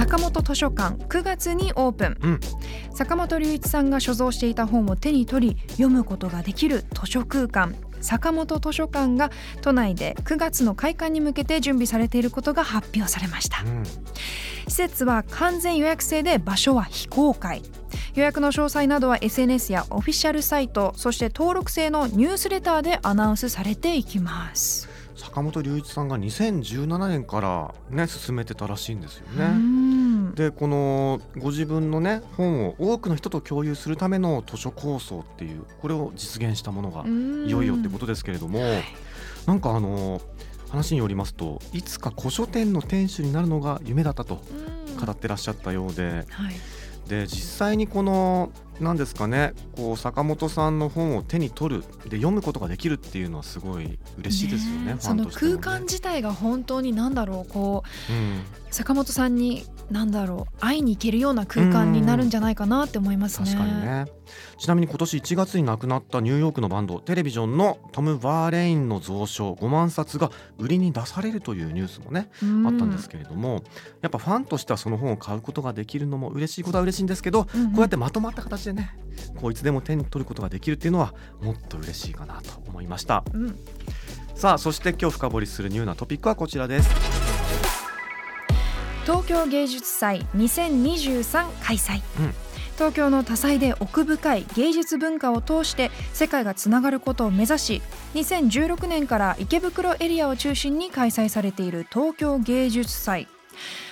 坂本図書館9月にオープン、うん。坂本龍一さんが所蔵していた本を手に取り読むことができる図書空間。坂本図書館が都内で9月の開館に向けて準備されていることが発表されました。うん。施設は完全予約制で場所は非公開。予約の詳細などは SNS やオフィシャルサイトそして登録制のニュースレターでアナウンスされていきます。坂本龍一さんが2017年からね進めてたらしいんですようね。ん。でこのご自分のね本を多くの人と共有するための図書構想っていうこれを実現したものがうん。いよいよってことですけれどもなんかあの話によりますといつか古書店の店主になるのが夢だったとうん。語ってらっしゃったようではい。で実際にこの何ですかねこう坂本さんの本を手に取るで読むことができるっていうのはすごい嬉しいですよねねファその空間自体が本当に何だろうこううん。坂本さんに何だろう会いに行けるような空間になるんじゃないかなって思いますね。確かにね。ちなみに今年1月に亡くなったニューヨークのバンドテレビジョンのトム・バーレインの蔵書5万冊が売りに出されるというニュースもね、うん。あったんですけれどもやっぱファンとしてはその本を買うことができるのも嬉しいことは嬉しいんですけど、うんうん。こうやってまとまった形でねこういつでも手に取ることができるっていうのはもっと嬉しいかなと思いました。うん。さあそして今日深掘りするニューなトピックはこちらです東京芸術祭2023開催、うん。東京の多彩で奥深い芸術文化を通して世界がつながることを目指し2016年から池袋エリアを中心に開催されている東京芸術祭。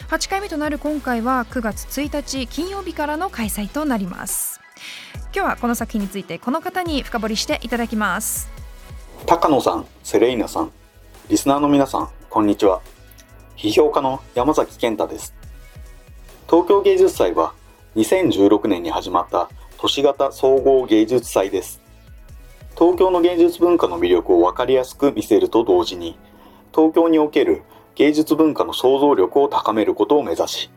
8回目となる今回は9月1日金曜日からの開催となります。今日はこの作品についてこの方に深掘りしていただきます。高野さん、セレイナさん、リスナーの皆さん、こんにちは。批評家の山崎健太です。東京芸術祭は2016年に始まった都市型総合芸術祭です。東京の芸術文化の魅力をわかりやすく見せると同時に、東京における芸術文化の創造力を高めることを目指し、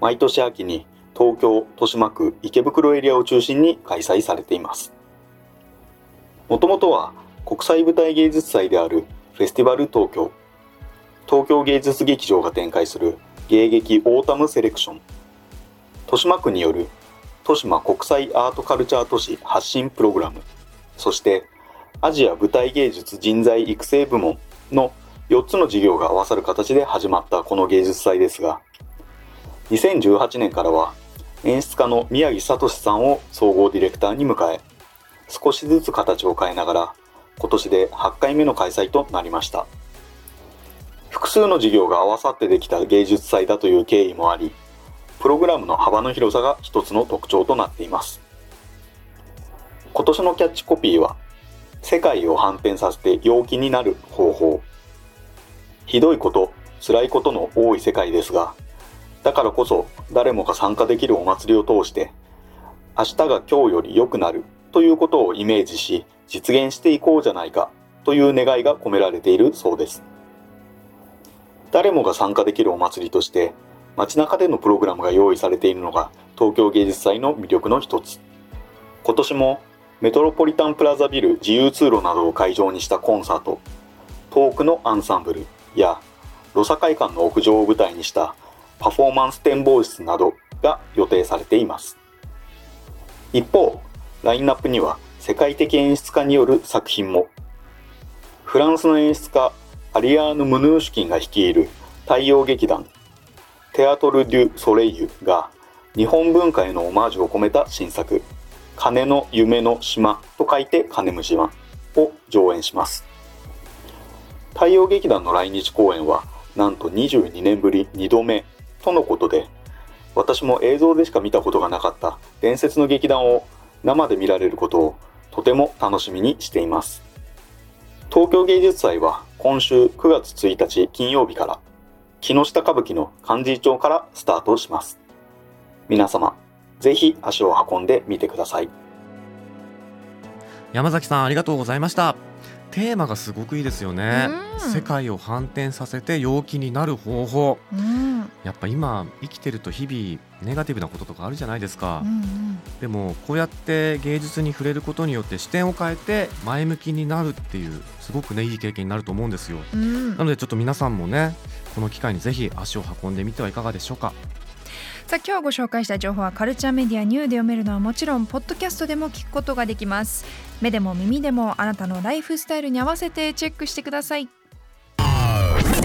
毎年秋に東京、豊島区、池袋エリアを中心に開催されています。もともとは国際舞台芸術祭であるフェスティバル東京東京芸術劇場が展開する芸劇オータムセレクション。豊島区による豊島国際アートカルチャー都市発信プログラム。そしてアジア舞台芸術人材育成部門の4つの事業が合わさる形で始まったこの芸術祭ですが2018年からは演出家の宮城聡さんを総合ディレクターに迎え少しずつ形を変えながら今年で8回目の開催となりました。複数の事業が合わさってできた芸術祭だという経緯もありプログラムの幅の広さが一つの特徴となっています。今年のキャッチコピーは世界を反転させて陽気になる方法。ひどいこと辛いことの多い世界ですがだからこそ誰もが参加できるお祭りを通して明日が今日より良くなるということをイメージし実現していこうじゃないかという願いが込められているそうです。誰もが参加できるお祭りとして街中でのプログラムが用意されているのが東京芸術祭の魅力の一つ。今年もメトロポリタンプラザビル自由通路などを会場にしたコンサートトークのアンサンブルやロサ会館の屋上を舞台にしたパフォーマンス展望室などが予定されています。一方ラインナップには世界的演出家による作品も。フランスの演出家アリアーヌ・ムヌーシュキンが率いる太陽劇団テアトル・デュ・ソレイユが日本文化へのオマージュを込めた新作「鐘の夢の島」と書いて「鐘む島」を上演します。太陽劇団の来日公演はなんと22年ぶり2度目とのことで私も映像でしか見たことがなかった伝説の劇団を生で見られることをとても楽しみにしています。東京芸術祭は今週9月1日金曜日から木下歌舞伎の漢字町からスタートします。皆様ぜひ足を運んでみてください。山崎さんありがとうございました。テーマがすごくいいですよね。うん。世界を反転させて陽気になる方法。うんやっぱ今生きてると日々ネガティブなこととかあるじゃないですか、うんでもこうやって芸術に触れることによって視点を変えて前向きになるっていうすごくねいい経験になると思うんですよ。うん。なのでちょっと皆さんもねこの機会にぜひ足を運んでみてはいかがでしょうか。さあ今日ご紹介した情報はカルチャーメディアニューで読めるのはもちろんポッドキャストでも聞くことができます。目でも耳でもあなたのライフスタイルに合わせてチェックしてください